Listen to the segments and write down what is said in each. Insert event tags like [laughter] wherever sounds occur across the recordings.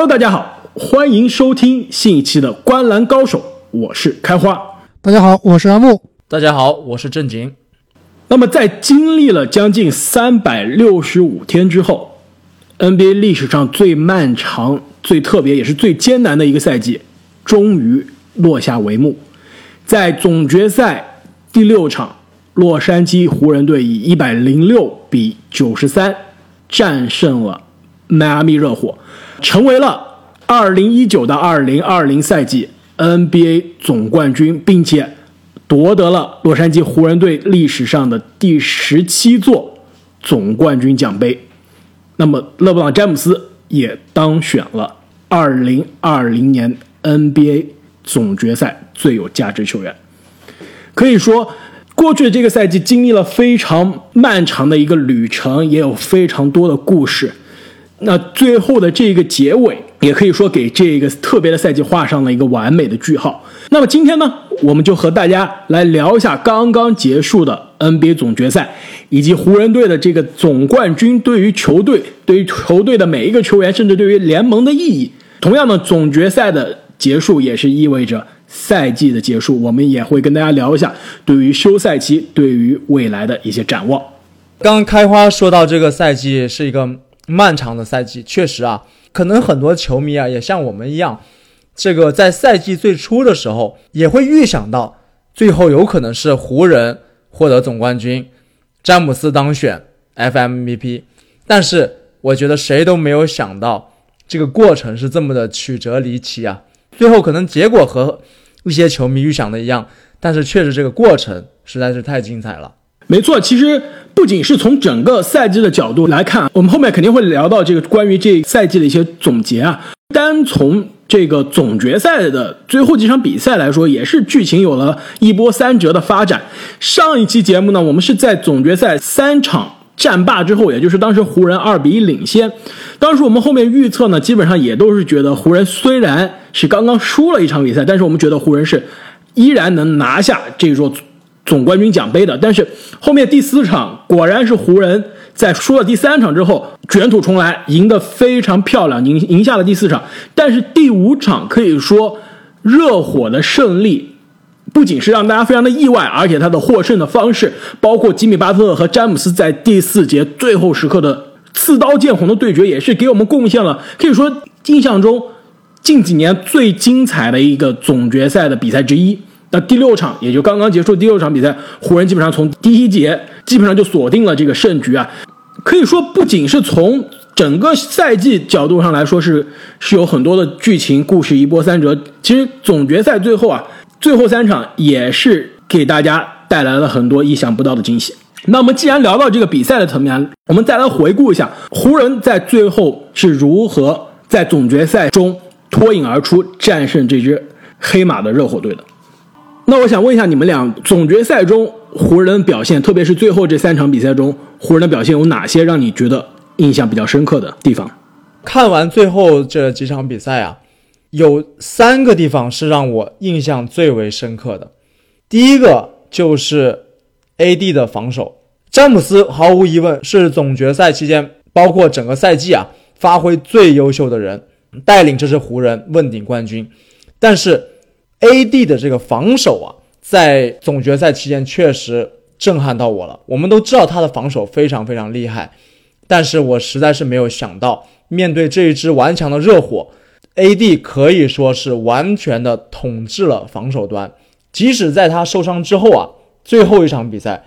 Hello，大家好，欢迎收听新一期的《观澜高手》，我是开花。大家好，我是阿木。大家好，我是正经。那么，在经历了将近三百六十五天之后，NBA 历史上最漫长、最特别也是最艰难的一个赛季，终于落下帷幕。在总决赛第六场，洛杉矶湖人队以一百零六比九十三战胜了迈阿密热火，成为了二零一九到二零二零赛季 NBA 总冠军，并且夺得了洛杉矶湖人队历史上的第十七座总冠军奖杯。那么，勒布朗·詹姆斯也当选了二零二零年 NBA 总决赛最有价值球员。可以说，过去的这个赛季经历了非常漫长的一个旅程，也有非常多的故事。那最后的这个结尾，也可以说给这个特别的赛季画上了一个完美的句号。那么今天呢，我们就和大家来聊一下刚刚结束的 NBA 总决赛，以及湖人队的这个总冠军对于球队、对于球队的每一个球员，甚至对于联盟的意义。同样的，总决赛的结束也是意味着赛季的结束。我们也会跟大家聊一下对于休赛期、对于未来的一些展望。刚刚开花说到这个赛季是一个漫长的赛季，确实啊，可能很多球迷啊也像我们一样，这个在赛季最初的时候也会预想到最后有可能是湖人获得总冠军，詹姆斯当选 FMVP，但是我觉得谁都没有想到这个过程是这么的曲折离奇啊！最后可能结果和一些球迷预想的一样，但是确实这个过程实在是太精彩了。没错，其实不仅是从整个赛季的角度来看，我们后面肯定会聊到这个关于这赛季的一些总结啊。单从这个总决赛的最后几场比赛来说，也是剧情有了一波三折的发展。上一期节目呢，我们是在总决赛三场战罢之后，也就是当时湖人二比一领先。当时我们后面预测呢，基本上也都是觉得湖人虽然是刚刚输了一场比赛，但是我们觉得湖人是依然能拿下这座总冠军奖杯的。但是后面第四场果然是湖人在输了第三场之后卷土重来，赢得非常漂亮，赢赢下了第四场。但是第五场可以说热火的胜利。不仅是让大家非常的意外，而且他的获胜的方式，包括吉米巴特勒和詹姆斯在第四节最后时刻的刺刀见红的对决，也是给我们贡献了可以说印象中近几年最精彩的一个总决赛的比赛之一。那第六场也就刚刚结束第六场比赛，湖人基本上从第一节基本上就锁定了这个胜局啊。可以说，不仅是从整个赛季角度上来说，是是有很多的剧情故事一波三折。其实总决赛最后啊。最后三场也是给大家带来了很多意想不到的惊喜。那么，既然聊到这个比赛的层面，我们再来回顾一下湖人在最后是如何在总决赛中脱颖而出，战胜这支黑马的热火队的。那我想问一下你们俩，总决赛中湖人表现，特别是最后这三场比赛中，湖人的表现有哪些让你觉得印象比较深刻的地方？看完最后这几场比赛啊。有三个地方是让我印象最为深刻的，第一个就是 A.D 的防守。詹姆斯毫无疑问是总决赛期间，包括整个赛季啊，发挥最优秀的人，带领这支湖人问鼎冠军。但是 A.D 的这个防守啊，在总决赛期间确实震撼到我了。我们都知道他的防守非常非常厉害，但是我实在是没有想到，面对这一支顽强的热火。A.D 可以说是完全的统治了防守端，即使在他受伤之后啊，最后一场比赛，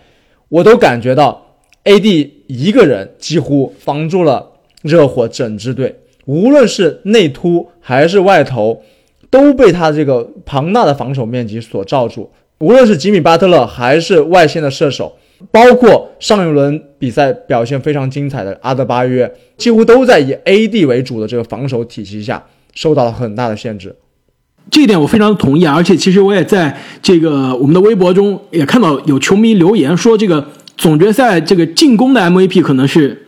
我都感觉到 A.D 一个人几乎防住了热火整支队，无论是内突还是外投，都被他这个庞大的防守面积所罩住。无论是吉米巴特勒还是外线的射手，包括上一轮比赛表现非常精彩的阿德巴约，几乎都在以 A.D 为主的这个防守体系下。受到了很大的限制，这一点我非常同意啊。而且，其实我也在这个我们的微博中也看到有球迷留言说，这个总决赛这个进攻的 MVP 可能是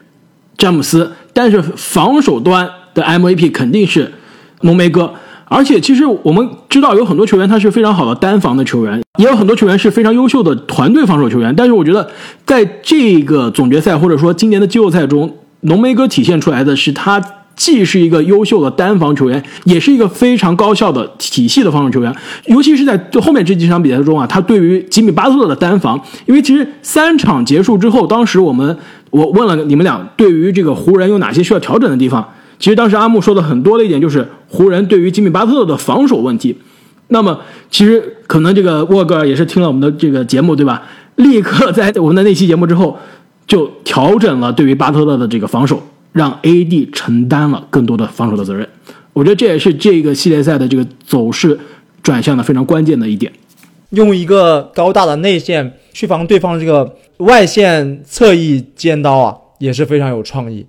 詹姆斯，但是防守端的 MVP 肯定是浓眉哥。而且，其实我们知道有很多球员他是非常好的单防的球员，也有很多球员是非常优秀的团队防守球员。但是，我觉得在这个总决赛或者说今年的季后赛中，浓眉哥体现出来的是他。既是一个优秀的单防球员，也是一个非常高效的体系的防守球员。尤其是在就后面这几场比赛中啊，他对于吉米巴特勒的单防，因为其实三场结束之后，当时我们我问了你们俩，对于这个湖人有哪些需要调整的地方？其实当时阿木说的很多的一点就是湖人对于吉米巴特勒的防守问题。那么其实可能这个沃格尔也是听了我们的这个节目，对吧？立刻在我们的那期节目之后就调整了对于巴特勒的这个防守。让 AD 承担了更多的防守的责任，我觉得这也是这个系列赛的这个走势转向的非常关键的一点。用一个高大的内线去防对方这个外线侧翼尖刀啊，也是非常有创意。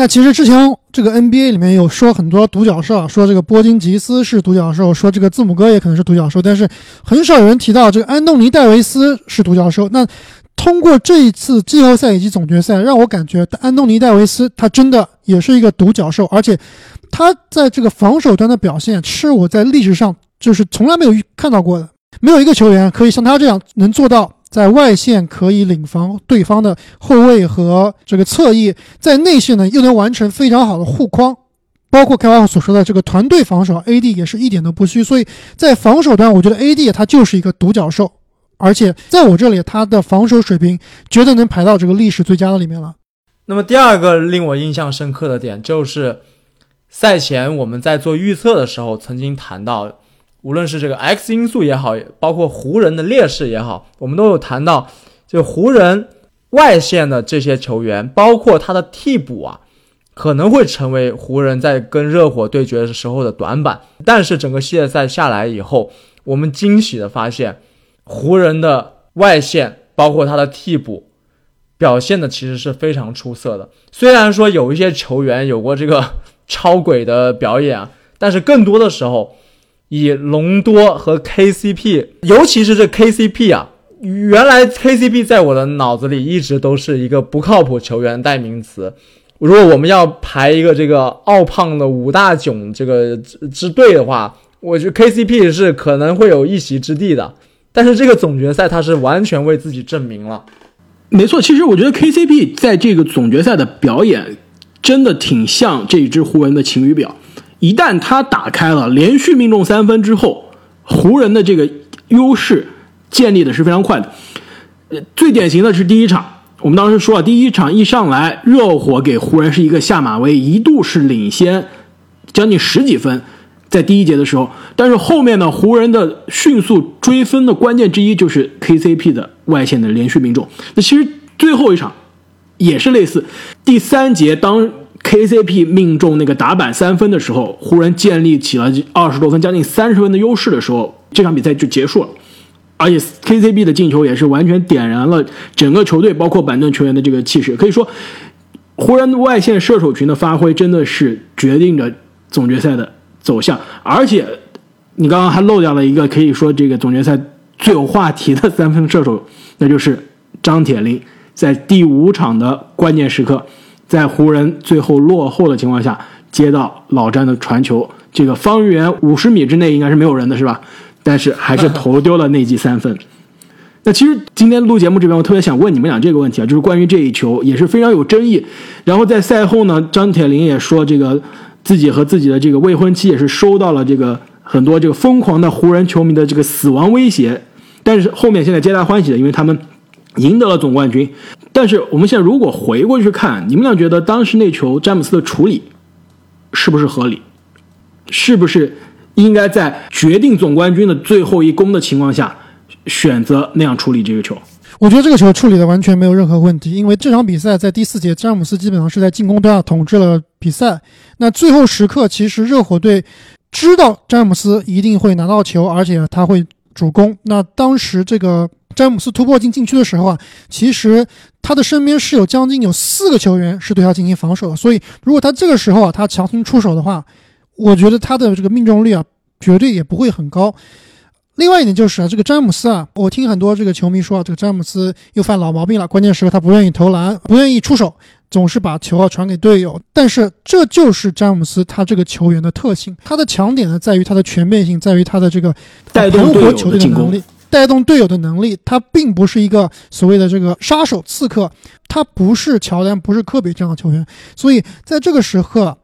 那其实之前这个 NBA 里面有说很多独角兽，说这个波金吉斯是独角兽，说这个字母哥也可能是独角兽，但是很少有人提到这个安东尼戴维斯是独角兽。那通过这一次季后赛以及总决赛，让我感觉安东尼戴维斯他真的也是一个独角兽，而且他在这个防守端的表现是我在历史上就是从来没有看到过的，没有一个球员可以像他这样能做到在外线可以领防对方的后卫和这个侧翼，在内线呢又能完成非常好的护框，包括开发所说的这个团队防守，AD 也是一点都不虚，所以在防守端，我觉得 AD 他就是一个独角兽。而且在我这里，他的防守水平绝对能排到这个历史最佳的里面了。那么第二个令我印象深刻的点就是，赛前我们在做预测的时候曾经谈到，无论是这个 X 因素也好，包括湖人的劣势也好，我们都有谈到，就湖人外线的这些球员，包括他的替补啊，可能会成为湖人在跟热火对决的时候的短板。但是整个系列赛下来以后，我们惊喜的发现。湖人的外线，包括他的替补，表现的其实是非常出色的。虽然说有一些球员有过这个 [laughs] 超鬼的表演啊，但是更多的时候，以隆多和 KCP，尤其是这 KCP 啊，原来 KCP 在我的脑子里一直都是一个不靠谱球员代名词。如果我们要排一个这个奥胖的五大囧这个之队的话，我觉得 KCP 是可能会有一席之地的。但是这个总决赛他是完全为自己证明了，没错。其实我觉得 KCP 在这个总决赛的表演真的挺像这一支湖人的晴雨表。一旦他打开了连续命中三分之后，湖人的这个优势建立的是非常快的。呃，最典型的是第一场，我们当时说了，第一场一上来，热火给湖人是一个下马威，一度是领先将近十几分。在第一节的时候，但是后面呢，湖人的迅速追分的关键之一就是 KCP 的外线的连续命中。那其实最后一场也是类似，第三节当 KCP 命中那个打板三分的时候，湖人建立起了二十多分、将近三十分的优势的时候，这场比赛就结束了。而且 KCP 的进球也是完全点燃了整个球队，包括板凳球员的这个气势。可以说，湖人外线射手群的发挥真的是决定着总决赛的。走向，而且你刚刚还漏掉了一个可以说这个总决赛最有话题的三分射手，那就是张铁林，在第五场的关键时刻，在湖人最后落后的情况下，接到老詹的传球，这个方圆五十米之内应该是没有人的是吧？但是还是投丢了那记三分。[laughs] 那其实今天录节目这边，我特别想问你们俩这个问题啊，就是关于这一球也是非常有争议。然后在赛后呢，张铁林也说这个。自己和自己的这个未婚妻也是收到了这个很多这个疯狂的湖人球迷的这个死亡威胁，但是后面现在皆大欢喜的，因为他们赢得了总冠军。但是我们现在如果回过去看，你们俩觉得当时那球詹姆斯的处理是不是合理？是不是应该在决定总冠军的最后一攻的情况下选择那样处理这个球？我觉得这个球处理的完全没有任何问题，因为这场比赛在第四节，詹姆斯基本上是在进攻端统治了比赛。那最后时刻，其实热火队知道詹姆斯一定会拿到球，而且他会主攻。那当时这个詹姆斯突破进禁区的时候啊，其实他的身边是有将近有四个球员是对他进行防守的。所以如果他这个时候啊，他强行出手的话，我觉得他的这个命中率啊，绝对也不会很高。另外一点就是啊，这个詹姆斯啊，我听很多这个球迷说啊，这个詹姆斯又犯老毛病了。关键时刻他不愿意投篮，不愿意出手，总是把球啊传给队友。但是这就是詹姆斯他这个球员的特性，他的强点呢在于他的全面性，在于他的这个带动队友的能力，带动队友的能力。他并不是一个所谓的这个杀手刺客，他不是乔丹，不是科比这样的球员。所以在这个时刻，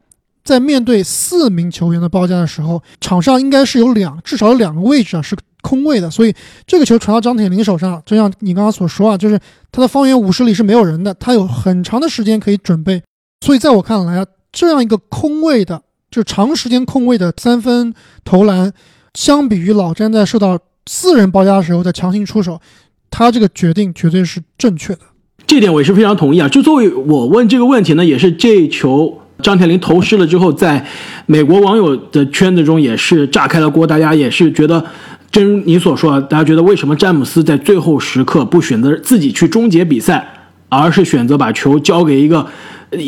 在面对四名球员的包夹的时候，场上应该是有两至少有两个位置啊是空位的，所以这个球传到张铁林手上，就像你刚刚所说啊，就是他的方圆五十里是没有人的，他有很长的时间可以准备，所以在我看来啊，这样一个空位的，就长时间空位的三分投篮，相比于老詹在受到四人包夹的时候再强行出手，他这个决定绝对是正确的。这点我也是非常同意啊。就作为我问这个问题呢，也是这球张铁林投失了之后，在美国网友的圈子中也是炸开了锅，大家也是觉得，真你所说，大家觉得为什么詹姆斯在最后时刻不选择自己去终结比赛，而是选择把球交给一个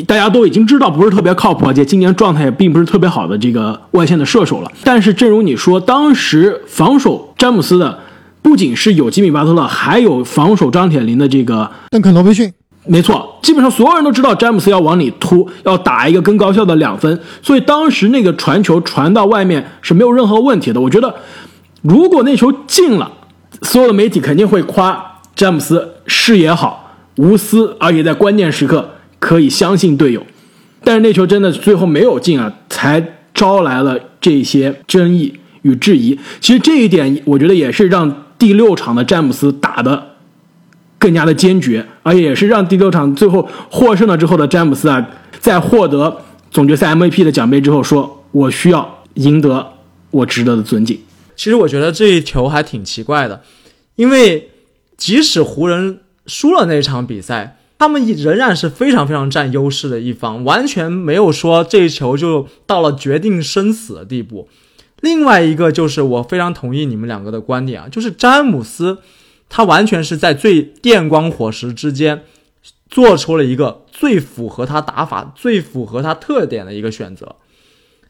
大家都已经知道不是特别靠谱，而且今年状态也并不是特别好的这个外线的射手了。但是正如你说，当时防守詹姆斯的。不仅是有吉米巴特勒，还有防守张铁林的这个邓肯罗宾逊，没错，基本上所有人都知道詹姆斯要往里突，要打一个更高效的两分，所以当时那个传球传到外面是没有任何问题的。我觉得，如果那球进了，所有的媒体肯定会夸詹姆斯视野好、无私，而且在关键时刻可以相信队友。但是那球真的最后没有进啊，才招来了这些争议与质疑。其实这一点，我觉得也是让。第六场的詹姆斯打的更加的坚决，而且也是让第六场最后获胜了之后的詹姆斯啊，在获得总决赛 MVP 的奖杯之后，说我需要赢得我值得的尊敬。其实我觉得这一球还挺奇怪的，因为即使湖人输了那场比赛，他们仍然是非常非常占优势的一方，完全没有说这一球就到了决定生死的地步。另外一个就是我非常同意你们两个的观点啊，就是詹姆斯，他完全是在最电光火石之间，做出了一个最符合他打法、最符合他特点的一个选择。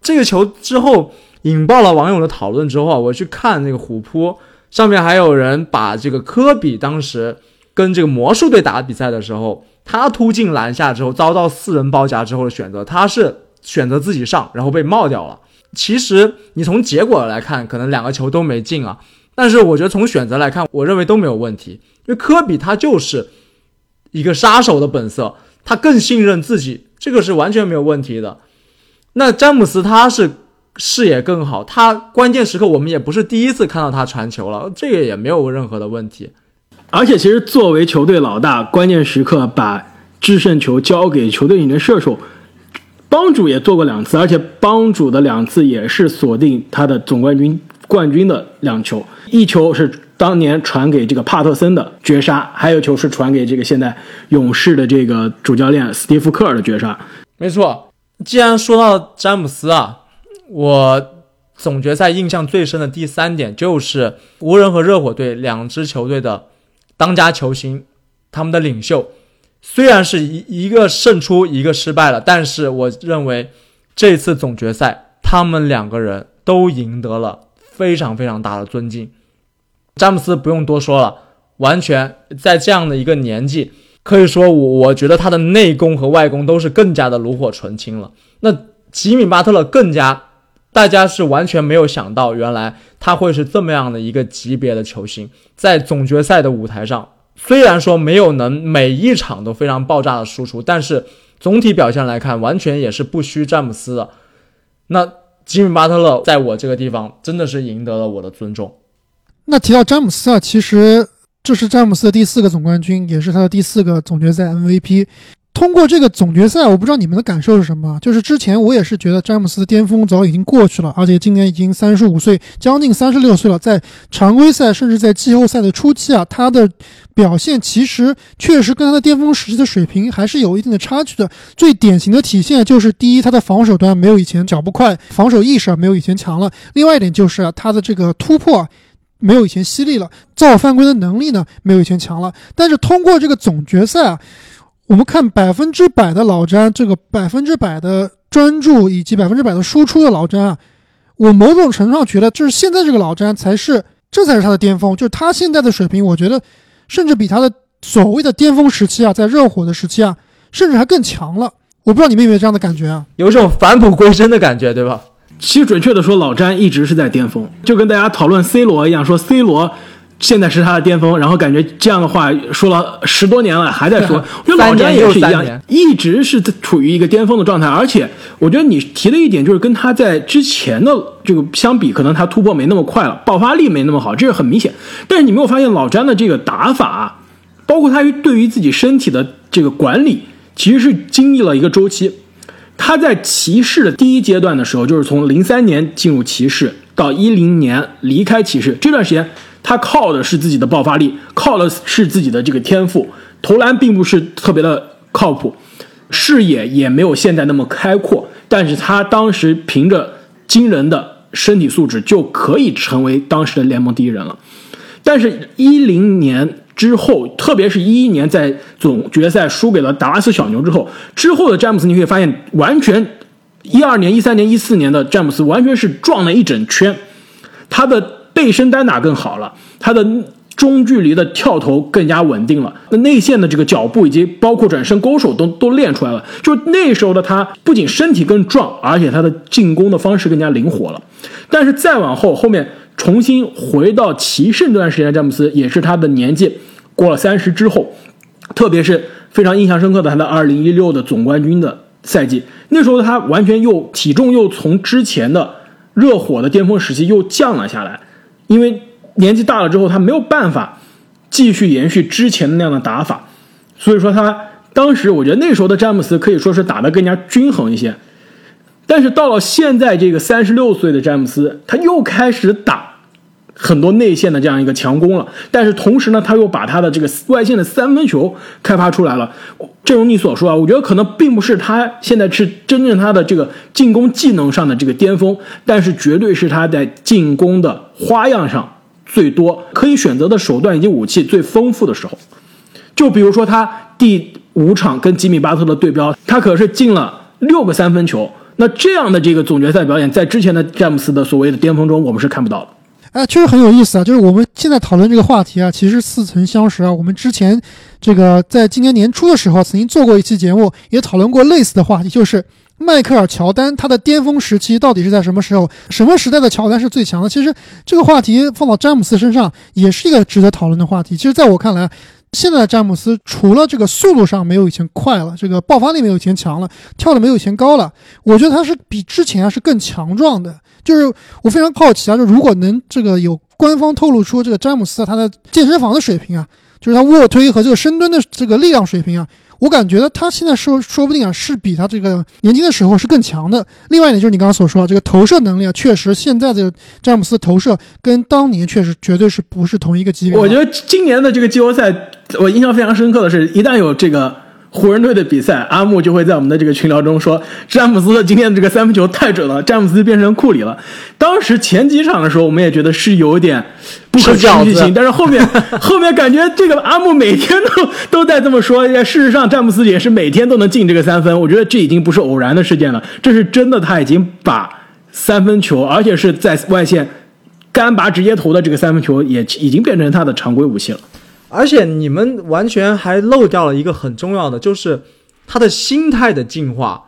这个球之后引爆了网友的讨论之后啊，我去看那个虎扑上面还有人把这个科比当时跟这个魔术队打比赛的时候，他突进篮下之后遭到四人包夹之后的选择，他是选择自己上，然后被帽掉了。其实你从结果来看，可能两个球都没进啊。但是我觉得从选择来看，我认为都没有问题。因为科比他就是一个杀手的本色，他更信任自己，这个是完全没有问题的。那詹姆斯他是视野更好，他关键时刻我们也不是第一次看到他传球了，这个也没有任何的问题。而且其实作为球队老大，关键时刻把制胜球交给球队里面射手。帮主也做过两次，而且帮主的两次也是锁定他的总冠军冠军的两球，一球是当年传给这个帕特森的绝杀，还有球是传给这个现在勇士的这个主教练斯蒂夫科尔的绝杀。没错，既然说到詹姆斯啊，我总决赛印象最深的第三点就是湖人和热火队两支球队的当家球星，他们的领袖。虽然是一一个胜出，一个失败了，但是我认为这次总决赛他们两个人都赢得了非常非常大的尊敬。詹姆斯不用多说了，完全在这样的一个年纪，可以说我我觉得他的内功和外功都是更加的炉火纯青了。那吉米巴特勒更加，大家是完全没有想到，原来他会是这么样的一个级别的球星，在总决赛的舞台上。虽然说没有能每一场都非常爆炸的输出，但是总体表现来看，完全也是不虚詹姆斯的。那吉米巴特勒在我这个地方真的是赢得了我的尊重。那提到詹姆斯啊，其实这是詹姆斯的第四个总冠军，也是他的第四个总决赛 MVP。通过这个总决赛，我不知道你们的感受是什么。就是之前我也是觉得詹姆斯的巅峰早已经过去了，而且今年已经三十五岁，将近三十六岁了。在常规赛甚至在季后赛的初期啊，他的表现其实确实跟他的巅峰时期的水平还是有一定的差距的。最典型的体现就是，第一，他的防守端没有以前脚步快，防守意识没有以前强了；另外一点就是啊他的这个突破没有以前犀利了，造犯规的能力呢没有以前强了。但是通过这个总决赛啊。我们看百分之百的老詹，这个百分之百的专注以及百分之百的输出的老詹啊，我某种程度上觉得，就是现在这个老詹才是，这才是他的巅峰，就是他现在的水平，我觉得甚至比他的所谓的巅峰时期啊，在热火的时期啊，甚至还更强了。我不知道你们有没有这样的感觉啊？有一种返璞归真的感觉，对吧？其实准确的说，老詹一直是在巅峰，就跟大家讨论 C 罗一样，说 C 罗现在是他的巅峰，然后感觉这样的话说了十多年了，还在说。[laughs] 我觉得老詹也是一样一直是处于一个巅峰的状态，而且我觉得你提的一点就是跟他在之前的这个相比，可能他突破没那么快了，爆发力没那么好，这是很明显。但是你没有发现老詹的这个打法啊，包括他对于自己身体的这个管理，其实是经历了一个周期。他在骑士的第一阶段的时候，就是从零三年进入骑士到一零年离开骑士这段时间，他靠的是自己的爆发力，靠的是自己的这个天赋，投篮并不是特别的靠谱，视野也没有现在那么开阔，但是他当时凭着惊人的身体素质就可以成为当时的联盟第一人了。但是，一零年之后，特别是一一年在总决赛输给了达拉斯小牛之后，之后的詹姆斯，你可以发现，完全一二年、一三年、一四年的詹姆斯完全是撞了一整圈，他的背身单打更好了，他的中距离的跳投更加稳定了，那内线的这个脚步以及包括转身勾手都都练出来了。就那时候的他，不仅身体更壮，而且他的进攻的方式更加灵活了。但是再往后，后面重新回到骑士这段时间，詹姆斯也是他的年纪过了三十之后，特别是非常印象深刻的他的二零一六的总冠军的赛季，那时候他完全又体重又从之前的热火的巅峰时期又降了下来，因为年纪大了之后，他没有办法继续延续之前的那样的打法，所以说他当时我觉得那时候的詹姆斯可以说是打得更加均衡一些。但是到了现在这个三十六岁的詹姆斯，他又开始打很多内线的这样一个强攻了。但是同时呢，他又把他的这个外线的三分球开发出来了。正如你所说啊，我觉得可能并不是他现在是真正他的这个进攻技能上的这个巅峰，但是绝对是他在进攻的花样上最多，可以选择的手段以及武器最丰富的时候。就比如说他第五场跟吉米巴特的对标，他可是进了六个三分球。那这样的这个总决赛表演，在之前的詹姆斯的所谓的巅峰中，我们是看不到的。哎，确实很有意思啊！就是我们现在讨论这个话题啊，其实似曾相识啊。我们之前这个在今年年初的时候，曾经做过一期节目，也讨论过类似的话题，就是迈克尔乔丹他的巅峰时期到底是在什么时候？什么时代的乔丹是最强的？其实这个话题放到詹姆斯身上，也是一个值得讨论的话题。其实，在我看来，现在詹姆斯除了这个速度上没有以前快了，这个爆发力没有以前强了，跳的没有以前高了，我觉得他是比之前是更强壮的。就是我非常好奇啊，就如果能这个有官方透露出这个詹姆斯他的健身房的水平啊，就是他卧推和这个深蹲的这个力量水平啊，我感觉他现在说说不定啊是比他这个年轻的时候是更强的。另外一点就是你刚刚所说啊，这个投射能力啊，确实现在的詹姆斯投射跟当年确实绝对是不是同一个级别。我觉得今年的这个季后赛，我印象非常深刻的是，一旦有这个湖人队的比赛，阿木就会在我们的这个群聊中说，詹姆斯的今天的这个三分球太准了，詹姆斯变成库里了。当时前几场的时候，我们也觉得是有点不可吃饺子持续性，但是后面后面感觉这个阿木每天都都在这么说，事实上詹姆斯也是每天都能进这个三分，我觉得这已经不是偶然的事件了，这是真的，他已经把三分球，而且是在外线干拔直接投的这个三分球，也已经变成他的常规武器了。而且你们完全还漏掉了一个很重要的，就是他的心态的进化。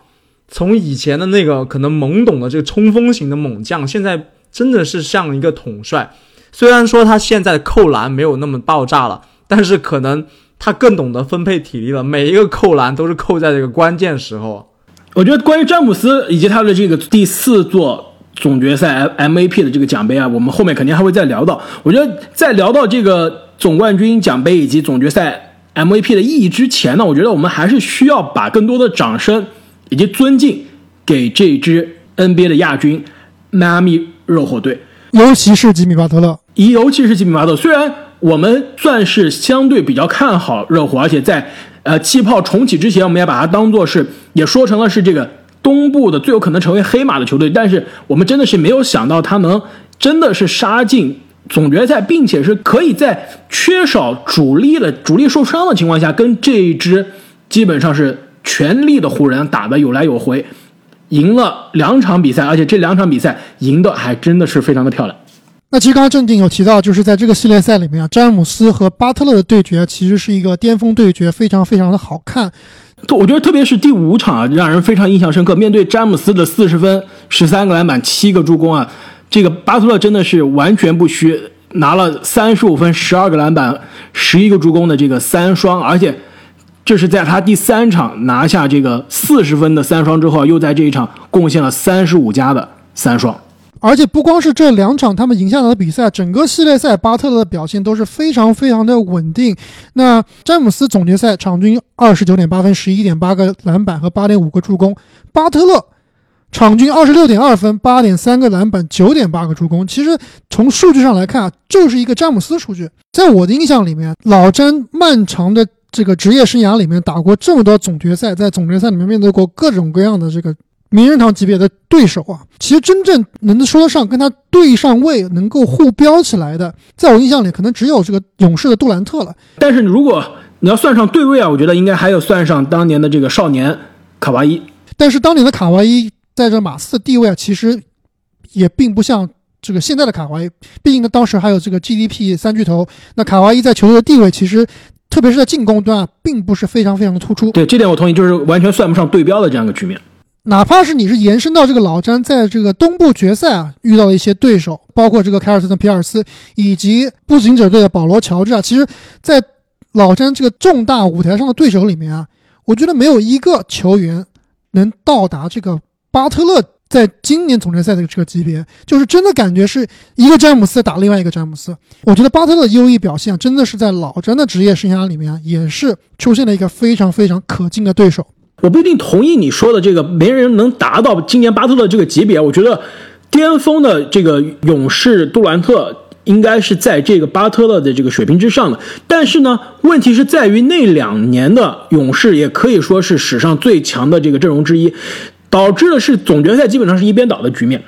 从以前的那个可能懵懂的这个冲锋型的猛将，现在真的是像一个统帅。虽然说他现在扣篮没有那么爆炸了，但是可能他更懂得分配体力了。每一个扣篮都是扣在这个关键时候。我觉得关于詹姆斯以及他的这个第四座总决赛 M MVP 的这个奖杯啊，我们后面肯定还会再聊到。我觉得在聊到这个总冠军奖杯以及总决赛 MVP 的意义之前呢，我觉得我们还是需要把更多的掌声以及尊敬给这支 NBA 的亚军迈阿密热火队。尤其是吉米巴特勒，尤其是吉米巴特勒，虽然我们算是相对比较看好热火，而且在呃气泡重启之前，我们也把它当做是也说成了是这个东部的最有可能成为黑马的球队，但是我们真的是没有想到他能真的是杀进总决赛，并且是可以在缺少主力的主力受伤的情况下，跟这一支基本上是全力的湖人打得有来有回。赢了两场比赛，而且这两场比赛赢的还真的是非常的漂亮。那其实刚刚正定有提到，就是在这个系列赛里面啊，詹姆斯和巴特勒的对决其实是一个巅峰对决，非常非常的好看。我觉得特别是第五场啊，让人非常印象深刻。面对詹姆斯的四十分、十三个篮板、七个助攻啊，这个巴特勒真的是完全不虚，拿了三十五分、十二个篮板、十一个助攻的这个三双，而且这是在他第三场拿下这个四十分的三双之后，又在这一场贡献了三十五加的三双。而且不光是这两场他们赢下来的比赛，整个系列赛巴特勒的表现都是非常非常的稳定。那詹姆斯总决赛场均二十九点八分、十一点八个篮板和八点五个助攻，巴特勒场均二十六点二分、八点三个篮板、九点八个助攻。其实从数据上来看啊，就是一个詹姆斯数据。在我的印象里面，老詹漫长的这个职业生涯里面打过这么多总决赛，在总决赛里面面对过各种各样的这个名人堂级别的对手啊，其实真正能说得上跟他对上位、能够互飙起来的，在我印象里可能只有这个勇士的杜兰特了。但是如果你要算上对位啊，我觉得应该还有算上当年的这个少年卡哇伊。但是当年的卡哇伊在这马刺的地位啊，其实也并不像这个现在的卡哇伊。毕竟呢，当时还有这个 GDP 三巨头，那卡哇伊在球队的地位其实，特别是在进攻端啊，并不是非常非常的突出。对这点我同意，就是完全算不上对标的这样一个局面。哪怕是你是延伸到这个老詹在这个东部决赛啊遇到的一些对手，包括这个凯尔特人皮尔斯以及步行者队的保罗乔治啊，其实，在老詹这个重大舞台上的对手里面啊，我觉得没有一个球员能到达这个巴特勒在今年总决赛的这个级别，就是真的感觉是一个詹姆斯打另外一个詹姆斯。我觉得巴特勒的优异表现，真的是在老詹的职业生涯里面，也是出现了一个非常非常可敬的对手。我不一定同意你说的这个，没人能达到今年巴特勒这个级别。我觉得巅峰的这个勇士杜兰特应该是在这个巴特勒的这个水平之上的。但是呢，问题是在于那两年的勇士也可以说是史上最强的这个阵容之一，导致的是总决赛基本上是一边倒的局面。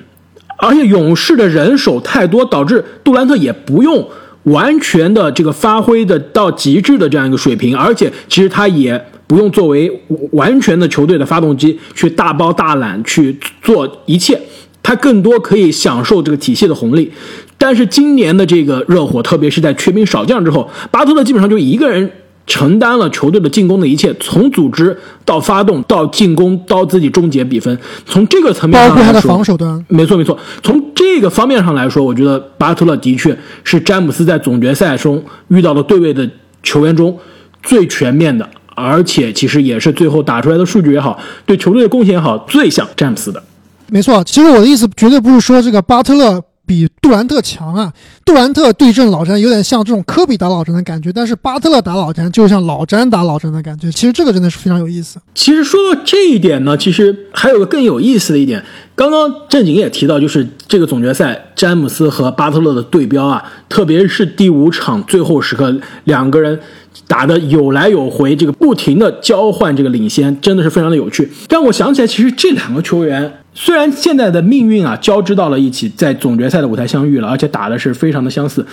而且勇士的人手太多，导致杜兰特也不用完全的这个发挥的到极致的这样一个水平，而且其实他也。不用作为完全的球队的发动机去大包大揽去做一切，他更多可以享受这个体系的红利。但是今年的这个热火，特别是在缺兵少将之后，巴特勒基本上就一个人承担了球队的进攻的一切，从组织到发动到进攻到自己终结比分。从这个层面上包括他的防守端，没错没错。从这个方面上来说，我觉得巴特勒的确是詹姆斯在总决赛中遇到的对位的球员中最全面的。而且其实也是最后打出来的数据也好，对球队的贡献也好，最像詹姆斯的。没错，其实我的意思绝对不是说这个巴特勒比杜兰特强啊。杜兰特对阵老詹有点像这种科比打老詹的感觉，但是巴特勒打老詹就像老詹打老詹的感觉。其实这个真的是非常有意思。其实说到这一点呢，其实还有个更有意思的一点，刚刚正经也提到，就是这个总决赛詹姆斯和巴特勒的对标啊，特别是第五场最后时刻两个人。打的有来有回，这个不停的交换这个领先，真的是非常的有趣。让我想起来，其实这两个球员虽然现在的命运啊交织到了一起，在总决赛的舞台相遇了，而且打的是非常的相似，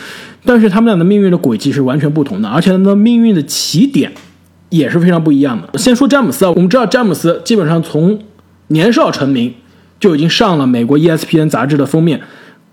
但是他们俩的命运的轨迹是完全不同的，而且他们的命运的起点也是非常不一样的。先说詹姆斯啊，我们知道詹姆斯基本上从年少成名就已经上了美国 ESPN 杂志的封面，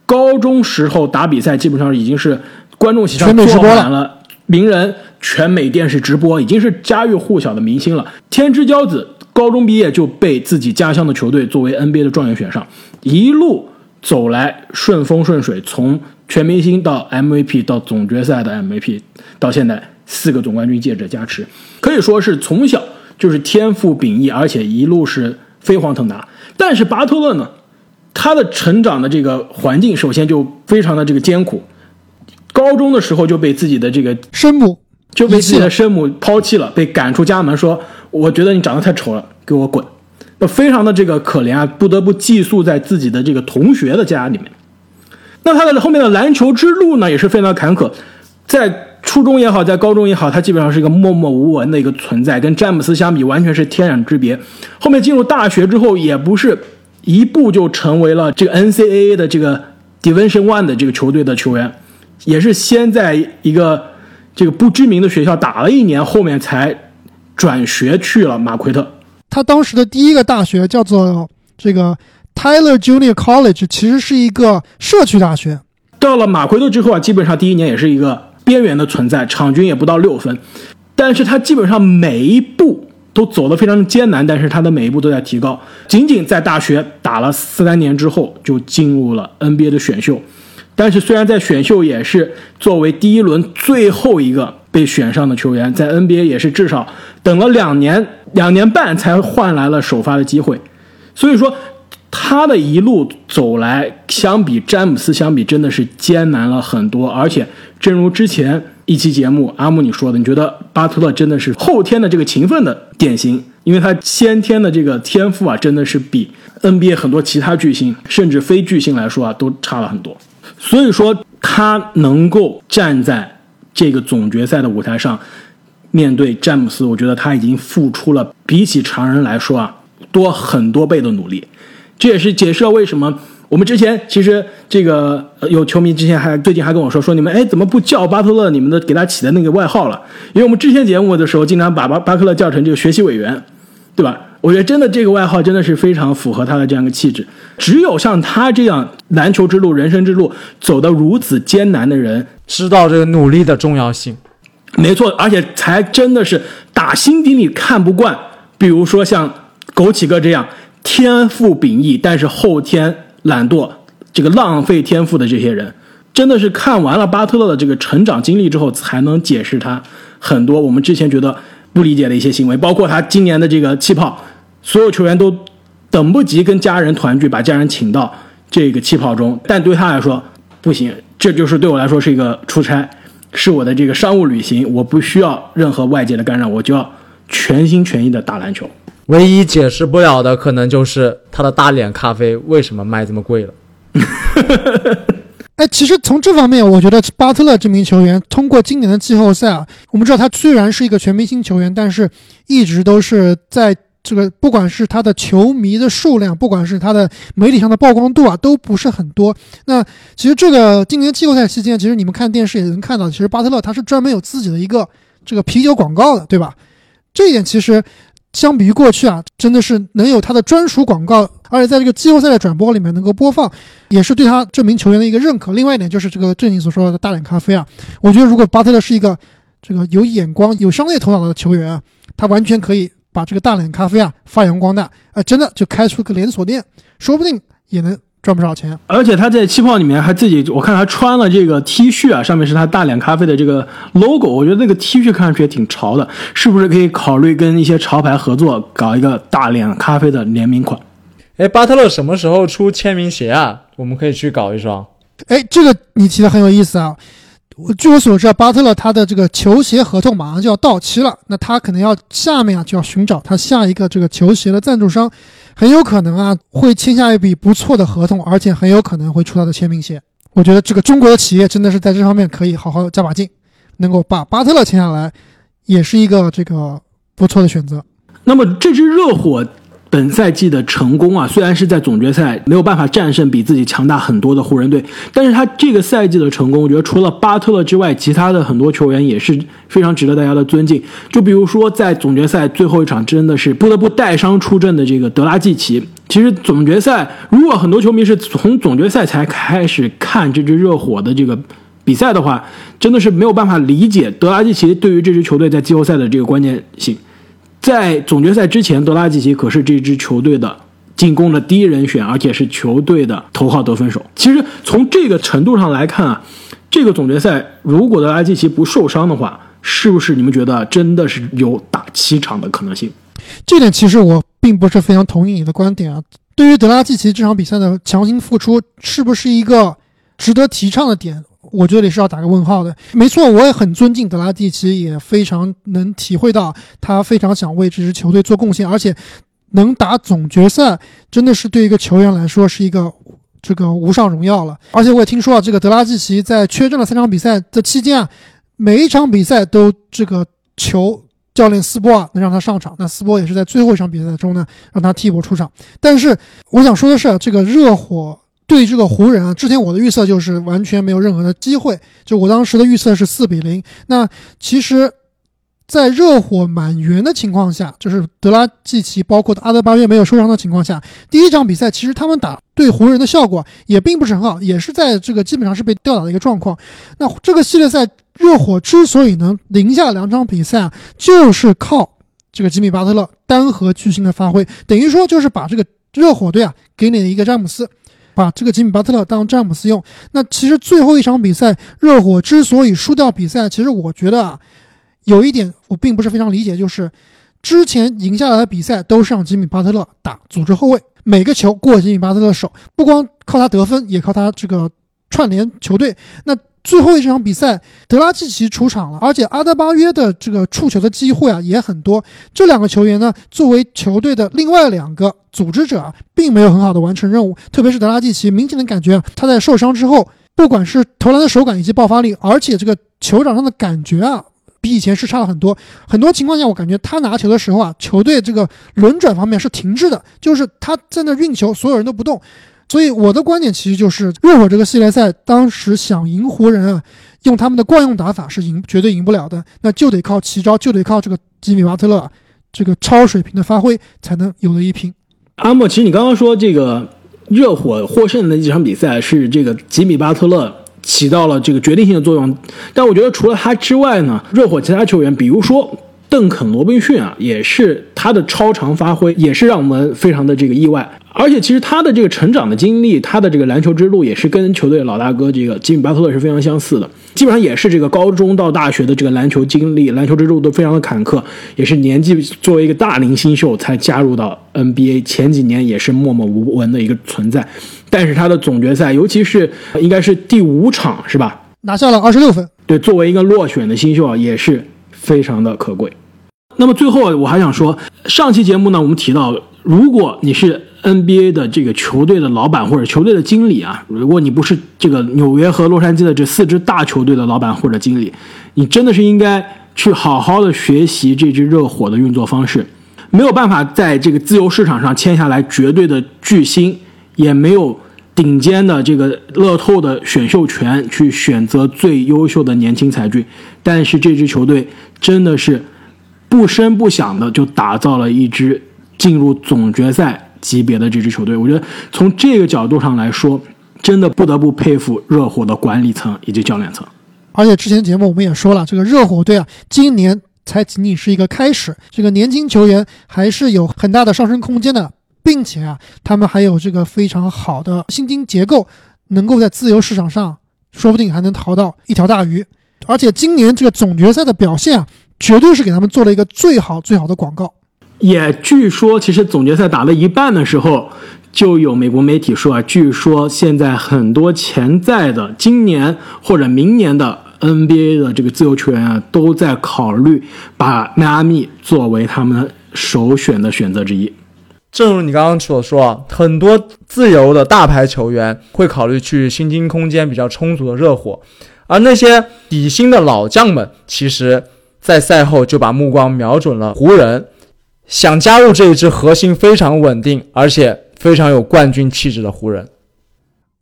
高中时候打比赛基本上已经是观众席上坐满了。名人全美电视直播已经是家喻户晓的明星了。天之骄子，高中毕业就被自己家乡的球队作为 NBA 的状元选上，一路走来顺风顺水，从全明星到 MVP 到总决赛的 MVP，到现在四个总冠军戒指加持，可以说是从小就是天赋秉异，而且一路是飞黄腾达。但是巴特勒呢，他的成长的这个环境首先就非常的这个艰苦。高中的时候就被自己的这个生母就被自己的生母抛弃了，被赶出家门，说我觉得你长得太丑了，给我滚，那非常的这个可怜啊，不得不寄宿在自己的这个同学的家里面。那他的后面的篮球之路呢，也是非常坎坷，在初中也好，在高中也好，他基本上是一个默默无闻的一个存在，跟詹姆斯相比完全是天壤之别。后面进入大学之后，也不是一步就成为了这个 NCAA 的这个 Division One 的这个球队的球员。也是先在一个这个不知名的学校打了一年，后面才转学去了马奎特。他当时的第一个大学叫做这个 Tyler Junior College，其实是一个社区大学。到了马奎特之后啊，基本上第一年也是一个边缘的存在，场均也不到六分。但是他基本上每一步都走得非常的艰难，但是他的每一步都在提高。仅仅在大学打了四三年之后，就进入了 NBA 的选秀。但是虽然在选秀也是作为第一轮最后一个被选上的球员，在 NBA 也是至少等了两年两年半才换来了首发的机会，所以说他的一路走来，相比詹姆斯相比真的是艰难了很多。而且正如之前一期节目阿木你说的，你觉得巴特勒真的是后天的这个勤奋的典型，因为他先天的这个天赋啊，真的是比 NBA 很多其他巨星甚至非巨星来说啊都差了很多。所以说，他能够站在这个总决赛的舞台上，面对詹姆斯，我觉得他已经付出了比起常人来说啊多很多倍的努力。这也是解释了为什么我们之前其实这个有球迷之前还最近还跟我说说你们哎怎么不叫巴特勒你们的给他起的那个外号了？因为我们之前节目的时候经常把巴巴特勒叫成这个学习委员，对吧？我觉得真的这个外号真的是非常符合他的这样一个气质。只有像他这样篮球之路、人生之路走得如此艰难的人，知道这个努力的重要性。没错，而且才真的是打心底里看不惯，比如说像枸杞哥这样天赋秉异，但是后天懒惰、这个浪费天赋的这些人，真的是看完了巴特勒的这个成长经历之后，才能解释他很多我们之前觉得不理解的一些行为，包括他今年的这个气泡。所有球员都等不及跟家人团聚，把家人请到这个气泡中，但对他来说不行，这就是对我来说是一个出差，是我的这个商务旅行，我不需要任何外界的干扰，我就要全心全意的打篮球。唯一解释不了的可能就是他的大脸咖啡为什么卖这么贵了。[laughs] 哎，其实从这方面，我觉得巴特勒这名球员通过今年的季后赛啊，我们知道他虽然是一个全明星球员，但是一直都是在。这个不管是他的球迷的数量，不管是他的媒体上的曝光度啊，都不是很多。那其实这个今年季后赛期间，其实你们看电视也能看到，其实巴特勒他是专门有自己的一个这个啤酒广告的，对吧？这一点其实相比于过去啊，真的是能有他的专属广告，而且在这个季后赛的转播里面能够播放，也是对他这名球员的一个认可。另外一点就是这个正经所说的大脸咖啡啊，我觉得如果巴特勒是一个这个有眼光、有商业头脑的球员啊，他完全可以。把这个大脸咖啡啊发扬光大，啊，真的就开出个连锁店，说不定也能赚不少钱。而且他在气泡里面还自己，我看他穿了这个 T 恤啊，上面是他大脸咖啡的这个 logo，我觉得那个 T 恤看上去也挺潮的，是不是可以考虑跟一些潮牌合作，搞一个大脸咖啡的联名款？哎，巴特勒什么时候出签名鞋啊？我们可以去搞一双。哎，这个你提的很有意思啊。据我所知啊，巴特勒他的这个球鞋合同马上就要到期了，那他可能要下面啊就要寻找他下一个这个球鞋的赞助商，很有可能啊会签下一笔不错的合同，而且很有可能会出他的签名鞋。我觉得这个中国的企业真的是在这方面可以好好加把劲，能够把巴特勒签下来，也是一个这个不错的选择。那么这支热火。本赛季的成功啊，虽然是在总决赛没有办法战胜比自己强大很多的湖人队，但是他这个赛季的成功，我觉得除了巴特勒之外，其他的很多球员也是非常值得大家的尊敬。就比如说在总决赛最后一场，真的是不得不带伤出阵的这个德拉季奇。其实总决赛，如果很多球迷是从总决赛才开始看这支热火的这个比赛的话，真的是没有办法理解德拉季奇对于这支球队在季后赛的这个关键性。在总决赛之前，德拉季奇可是这支球队的进攻的第一人选，而且是球队的头号得分手。其实从这个程度上来看啊，这个总决赛如果德拉季奇不受伤的话，是不是你们觉得真的是有打七场的可能性？这点其实我并不是非常同意你的观点啊。对于德拉季奇这场比赛的强行复出，是不是一个值得提倡的点？我觉得也是要打个问号的。没错，我也很尊敬德拉季奇，也非常能体会到他非常想为这支球队做贡献，而且能打总决赛，真的是对一个球员来说是一个这个无上荣耀了。而且我也听说啊，这个德拉季奇在缺阵了三场比赛的期间啊，每一场比赛都这个求教练斯波啊能让他上场。那斯波也是在最后一场比赛中呢让他替补出场。但是我想说的是，这个热火。对这个湖人啊，之前我的预测就是完全没有任何的机会，就我当时的预测是四比零。那其实，在热火满员的情况下，就是德拉季奇包括阿德巴约没有受伤的情况下，第一场比赛其实他们打对湖人的效果也并不是很好，也是在这个基本上是被吊打的一个状况。那这个系列赛热火之所以能赢下两场比赛啊，就是靠这个吉米巴特勒单核巨星的发挥，等于说就是把这个热火队啊给你一个詹姆斯。把这个吉米巴特勒当詹姆斯用。那其实最后一场比赛，热火之所以输掉比赛，其实我觉得啊，有一点我并不是非常理解，就是之前赢下来的比赛都是让吉米巴特勒打组织后卫，每个球过吉米巴特勒手，不光靠他得分，也靠他这个串联球队。那最后一场比赛，德拉季奇出场了，而且阿德巴约的这个触球的机会啊也很多。这两个球员呢，作为球队的另外两个组织者啊，并没有很好的完成任务。特别是德拉季奇，明显的感觉他在受伤之后，不管是投篮的手感以及爆发力，而且这个球场上的感觉啊，比以前是差了很多。很多情况下，我感觉他拿球的时候啊，球队这个轮转方面是停滞的，就是他在那运球，所有人都不动。所以我的观点其实就是，热火这个系列赛当时想赢湖人啊，用他们的惯用打法是赢，绝对赢不了的，那就得靠奇招，就得靠这个吉米巴特勒这个超水平的发挥才能有的一拼。阿莫，其实你刚刚说这个热火获胜的那几场比赛是这个吉米巴特勒起到了这个决定性的作用，但我觉得除了他之外呢，热火其他球员，比如说邓肯·罗宾逊啊，也是他的超常发挥，也是让我们非常的这个意外。而且其实他的这个成长的经历，他的这个篮球之路也是跟球队老大哥这个吉米巴特勒是非常相似的，基本上也是这个高中到大学的这个篮球经历、篮球之路都非常的坎坷，也是年纪作为一个大龄新秀才加入到 NBA，前几年也是默默无闻的一个存在，但是他的总决赛，尤其是应该是第五场是吧，拿下了二十六分，对，作为一个落选的新秀啊，也是非常的可贵。那么最后我还想说，上期节目呢，我们提到，如果你是 NBA 的这个球队的老板或者球队的经理啊，如果你不是这个纽约和洛杉矶的这四支大球队的老板或者经理，你真的是应该去好好的学习这支热火的运作方式。没有办法在这个自由市场上签下来绝对的巨星，也没有顶尖的这个乐透的选秀权去选择最优秀的年轻才俊，但是这支球队真的是不声不响的就打造了一支进入总决赛。级别的这支球队，我觉得从这个角度上来说，真的不得不佩服热火的管理层以及教练层。而且之前节目我们也说了，这个热火队啊，今年才仅仅是一个开始，这个年轻球员还是有很大的上升空间的，并且啊，他们还有这个非常好的薪金结构，能够在自由市场上，说不定还能淘到一条大鱼。而且今年这个总决赛的表现啊，绝对是给他们做了一个最好最好的广告。也据说，其实总决赛打了一半的时候，就有美国媒体说啊，据说现在很多潜在的今年或者明年的 NBA 的这个自由球员啊，都在考虑把迈阿密作为他们首选的选择之一。正如你刚刚所说啊，很多自由的大牌球员会考虑去薪金空间比较充足的热火，而那些底薪的老将们，其实，在赛后就把目光瞄准了湖人。想加入这一支核心非常稳定，而且非常有冠军气质的湖人。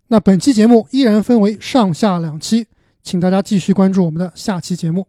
那本期节目依然分为上下两期，请大家继续关注我们的下期节目。